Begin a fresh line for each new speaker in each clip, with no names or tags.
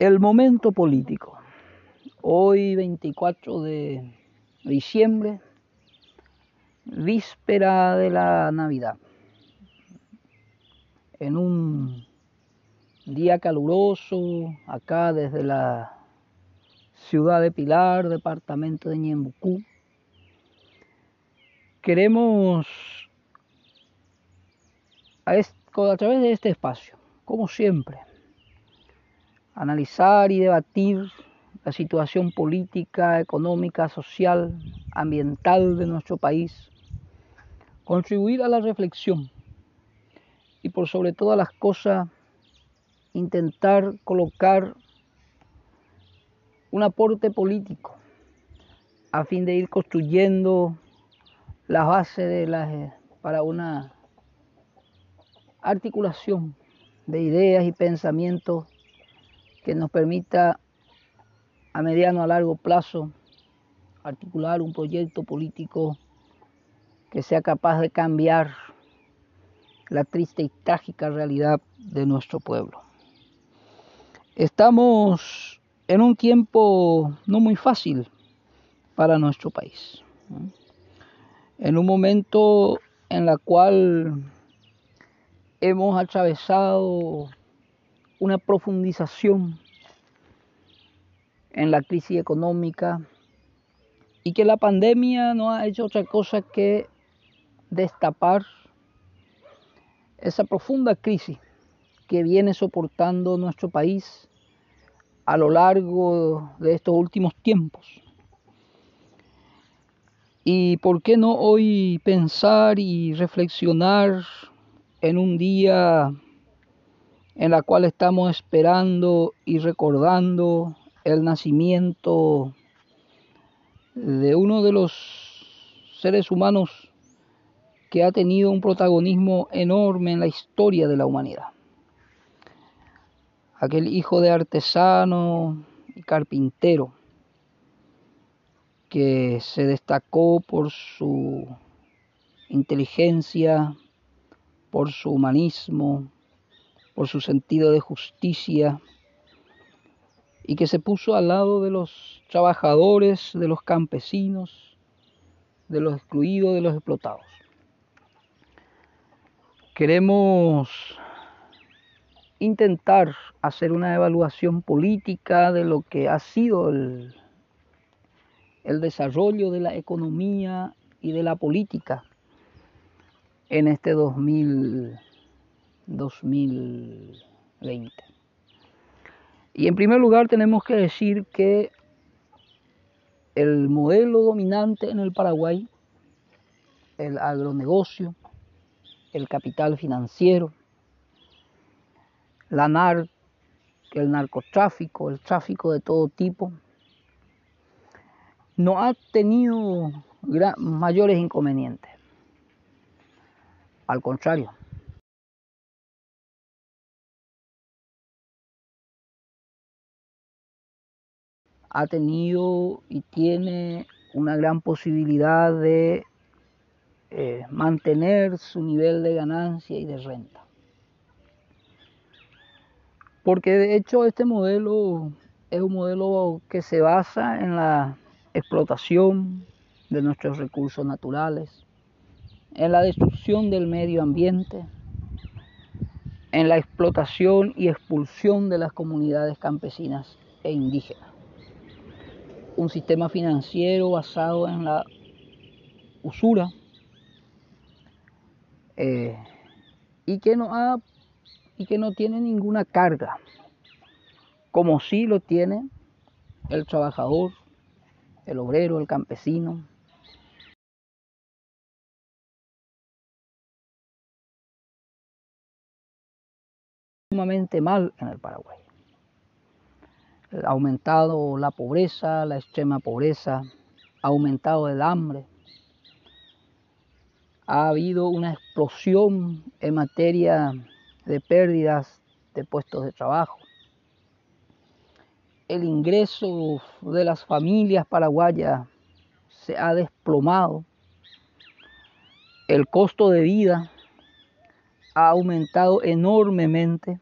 El momento político. Hoy 24 de diciembre, víspera de la Navidad. En un día caluroso, acá desde la ciudad de Pilar, departamento de Ñembucú, queremos a, a través de este espacio, como siempre, analizar y debatir la situación política, económica, social, ambiental de nuestro país, contribuir a la reflexión y por sobre todas las cosas intentar colocar un aporte político a fin de ir construyendo la base de las, para una articulación de ideas y pensamientos que nos permita a mediano a largo plazo articular un proyecto político que sea capaz de cambiar la triste y trágica realidad de nuestro pueblo. Estamos en un tiempo no muy fácil para nuestro país, en un momento en el cual hemos atravesado una profundización en la crisis económica y que la pandemia no ha hecho otra cosa que destapar esa profunda crisis que viene soportando nuestro país a lo largo de estos últimos tiempos. Y por qué no hoy pensar y reflexionar en un día en la cual estamos esperando y recordando el nacimiento de uno de los seres humanos que ha tenido un protagonismo enorme en la historia de la humanidad. Aquel hijo de artesano y carpintero que se destacó por su inteligencia, por su humanismo, por su sentido de justicia y que se puso al lado de los trabajadores, de los campesinos, de los excluidos, de los explotados. Queremos intentar hacer una evaluación política de lo que ha sido el, desarrollo de la economía y de la política en este 2000 2020. Y en primer lugar tenemos que decir que el modelo dominante en el Paraguay, el agronegocio, el capital financiero, la nar el narcotráfico, el tráfico de todo tipo, no ha tenido mayores inconvenientes. Al contrario, ha tenido y tiene una gran posibilidad de eh, mantener su nivel de ganancia y de renta. Porque de hecho este modelo es un modelo que se basa en la explotación de nuestros recursos naturales, en la destrucción del medio ambiente, en la explotación y expulsión de las comunidades campesinas e indígenas un sistema financiero basado en la usura eh, y, que no ha, y que no tiene ninguna carga, como sí lo tiene el trabajador, el obrero, el campesino. sumamente mal en el Paraguay ha aumentado la pobreza, la extrema pobreza, ha aumentado el hambre, ha habido una explosión en materia de pérdidas de puestos de trabajo. El ingreso de las familias paraguayas se ha desplomado. El costo de vida ha aumentado enormemente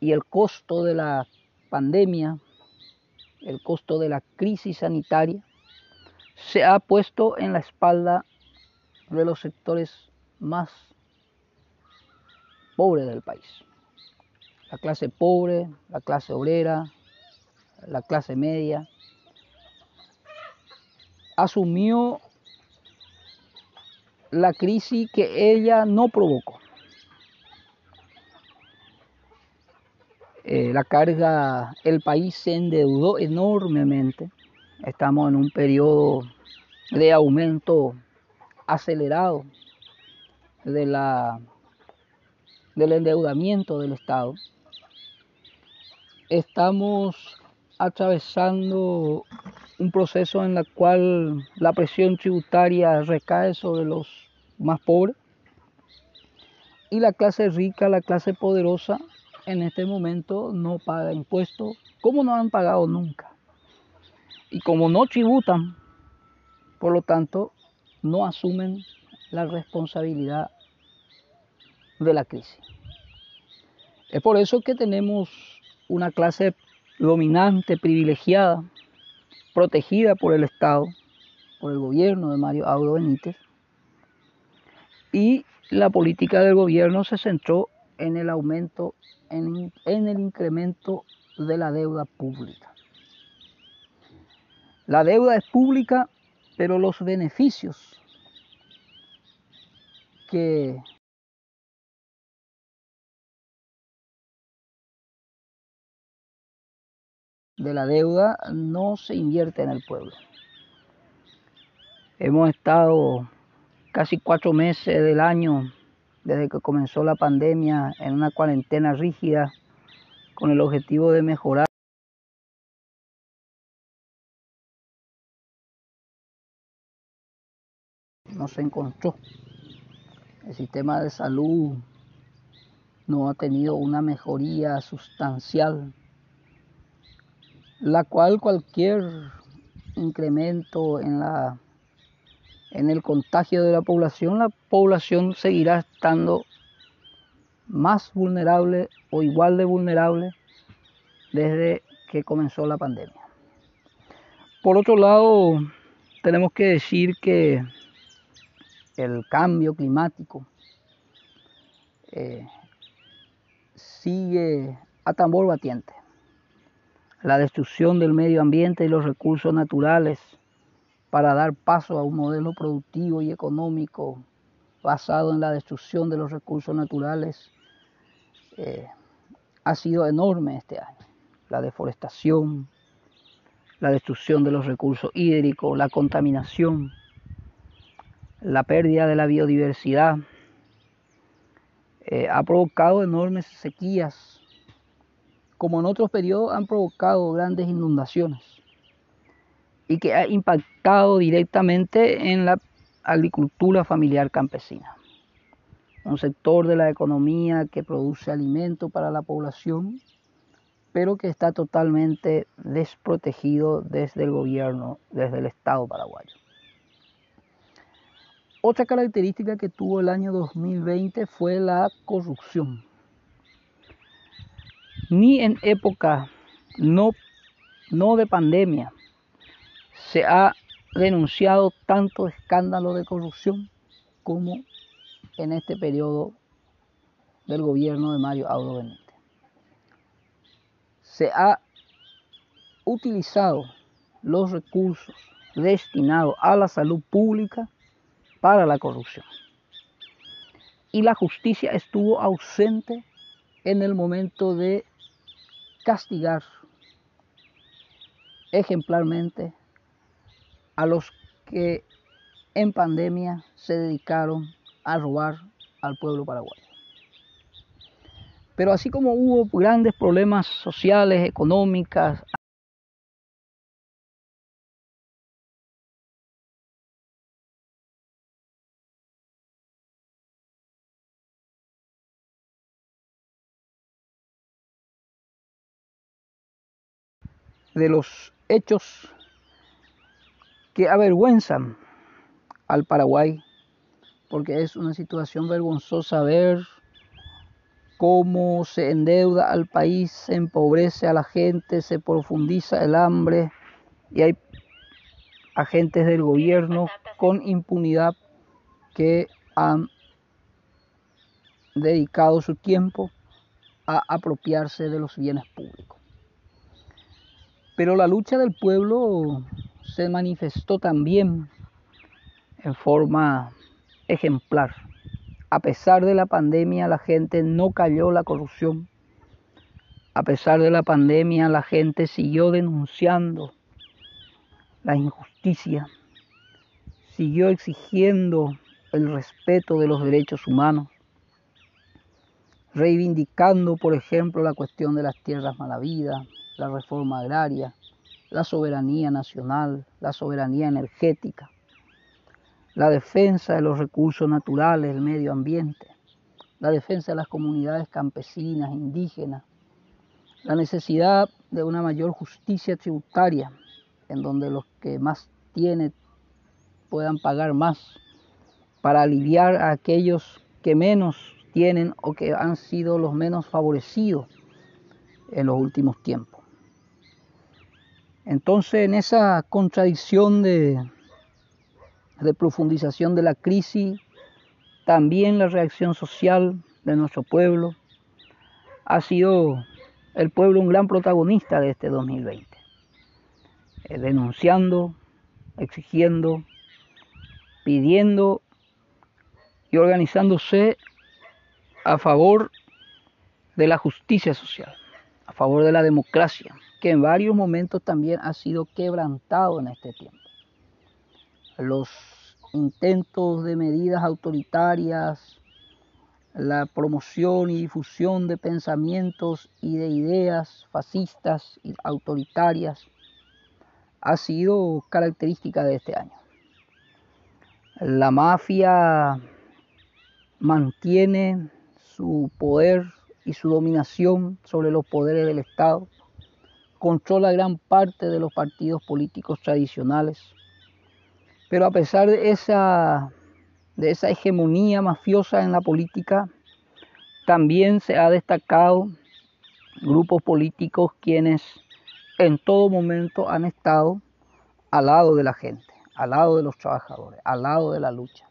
y el costo de la pandemia, el costo de la crisis sanitaria, se ha puesto en la espalda de los sectores más pobres del país. La clase pobre, la clase obrera, la clase media, asumió la crisis que ella no provocó. Eh, la carga, el país se endeudó enormemente. Estamos en un periodo de aumento acelerado de la, del endeudamiento del Estado. Estamos atravesando un proceso en el cual la presión tributaria recae sobre los más pobres y la clase rica, la clase poderosa, en este momento no paga impuestos como no han pagado nunca. Y como no tributan, por lo tanto, no asumen la responsabilidad de la crisis. Es por eso que tenemos una clase dominante, privilegiada, protegida por el Estado, por el gobierno de Mario Audo Benítez, y la política del gobierno se centró en el aumento, en, el incremento de la deuda pública. La deuda es pública, pero los beneficios que de la deuda no se invierte en el pueblo. Hemos estado casi cuatro meses del año desde que comenzó la pandemia en una cuarentena rígida con el objetivo de mejorar no se encontró. El sistema de salud no ha tenido una mejoría sustancial la cual cualquier incremento en la en el contagio de la población, la población seguirá estando más vulnerable o igual de vulnerable desde que comenzó la pandemia. Por otro lado, tenemos que decir que el cambio climático eh, sigue a tambor batiente la destrucción del medio ambiente y los recursos naturales para dar paso a un modelo productivo y económico basado en la destrucción de los recursos naturales eh, ha sido enorme este año. La deforestación, la destrucción de los recursos hídricos, la contaminación, la pérdida de la biodiversidad, eh, ha provocado enormes sequías como en otros periodos, han provocado grandes inundaciones y que ha impactado directamente en la agricultura familiar campesina, un sector de la economía que produce alimento para la población, pero que está totalmente desprotegido desde el gobierno, desde el Estado paraguayo. Otra característica que tuvo el año 2020 fue la corrupción ni en época no, no de pandemia se ha denunciado tanto escándalo de corrupción como en este periodo del gobierno de Mario Audo Benítez. Se ha utilizado los recursos destinados a la salud pública para la corrupción. Y la justicia estuvo ausente en el momento de castigar ejemplarmente a los que en pandemia se dedicaron a robar al pueblo paraguayo. Pero así como hubo grandes problemas sociales, económicas, de los hechos que avergüenzan al Paraguay, porque es una situación vergonzosa ver cómo se endeuda al país, se empobrece a la gente, se profundiza el hambre y hay agentes del gobierno con impunidad que han dedicado su tiempo a apropiarse de los bienes públicos. Pero la lucha del pueblo se manifestó también en forma ejemplar. A pesar de la pandemia, la gente no cayó la corrupción. A pesar de la pandemia, la gente siguió denunciando la injusticia, siguió exigiendo el respeto de los derechos humanos, reivindicando, por ejemplo, la cuestión de las tierras malavidas, la reforma agraria, la soberanía nacional, la soberanía energética, la defensa de los recursos naturales, el medio ambiente, la defensa de las comunidades campesinas, indígenas, la necesidad de una mayor justicia tributaria, en donde los que más tienen puedan pagar más, para aliviar a aquellos que menos tienen o que han sido los menos favorecidos en los últimos tiempos. Entonces, en esa contradicción de, profundización de la crisis, también la reacción social de nuestro pueblo ha sido el pueblo un gran protagonista de este 2020, eh, denunciando, exigiendo, pidiendo y organizándose a favor de la justicia social, a favor de la democracia, que en varios momentos también ha sido quebrantado en este tiempo. Los intentos de medidas autoritarias, la promoción y difusión de pensamientos y de ideas fascistas y autoritarias ha sido característica de este año. La mafia mantiene su poder y su dominación sobre los poderes del Estado, controla gran parte de los partidos políticos tradicionales, pero a pesar de esa, de esa hegemonía mafiosa en la política, también se ha destacado grupos políticos quienes en todo momento han estado al lado de la gente, al lado de los trabajadores, al lado de la lucha,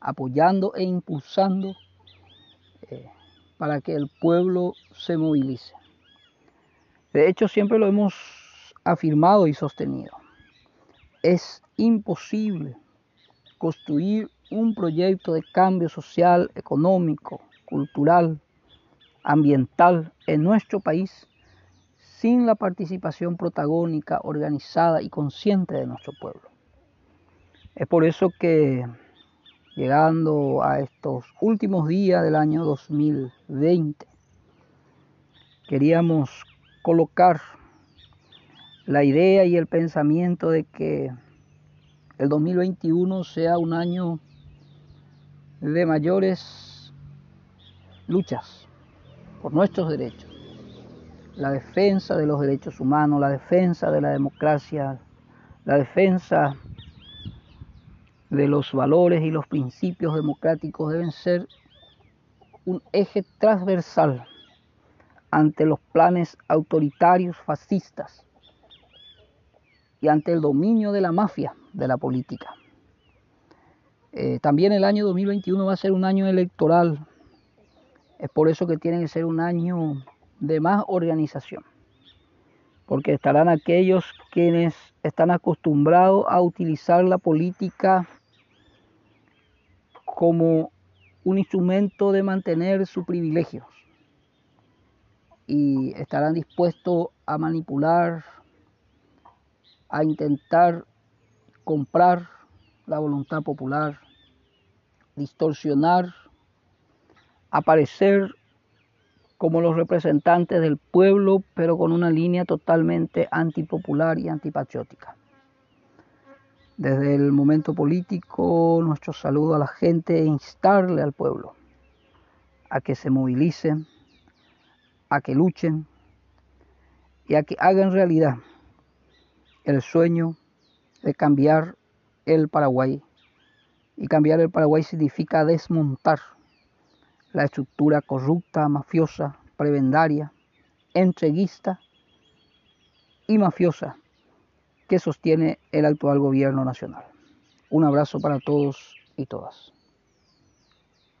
apoyando e impulsando eh, para que el pueblo se movilice. De hecho, siempre lo hemos afirmado y sostenido. Es imposible construir un proyecto de cambio social, económico, cultural, ambiental en nuestro país sin la participación protagónica, organizada y consciente de nuestro pueblo. Es por eso que llegando a estos últimos días del año 2020. Queríamos colocar la idea y el pensamiento de que el 2021 sea un año de mayores luchas por nuestros derechos, la defensa de los derechos humanos, la defensa de la democracia, la defensa de los valores y los principios democráticos deben ser un eje transversal ante los planes autoritarios fascistas y ante el dominio de la mafia de la política. Eh, también el año 2021 va a ser un año electoral, es por eso que tiene que ser un año de más organización, porque estarán aquellos quienes están acostumbrados a utilizar la política como un instrumento de mantener sus privilegios y estarán dispuestos a manipular, a intentar comprar la voluntad popular, distorsionar, aparecer como los representantes del pueblo, pero con una línea totalmente antipopular y antipatriótica. Desde el momento político, nuestro saludo a la gente e instarle al pueblo a que se movilicen, a que luchen y a que hagan realidad el sueño de cambiar el Paraguay. Y cambiar el Paraguay significa desmontar la estructura corrupta, mafiosa, prebendaria, entreguista y mafiosa que sostiene el actual gobierno nacional. Un abrazo para todos y todas.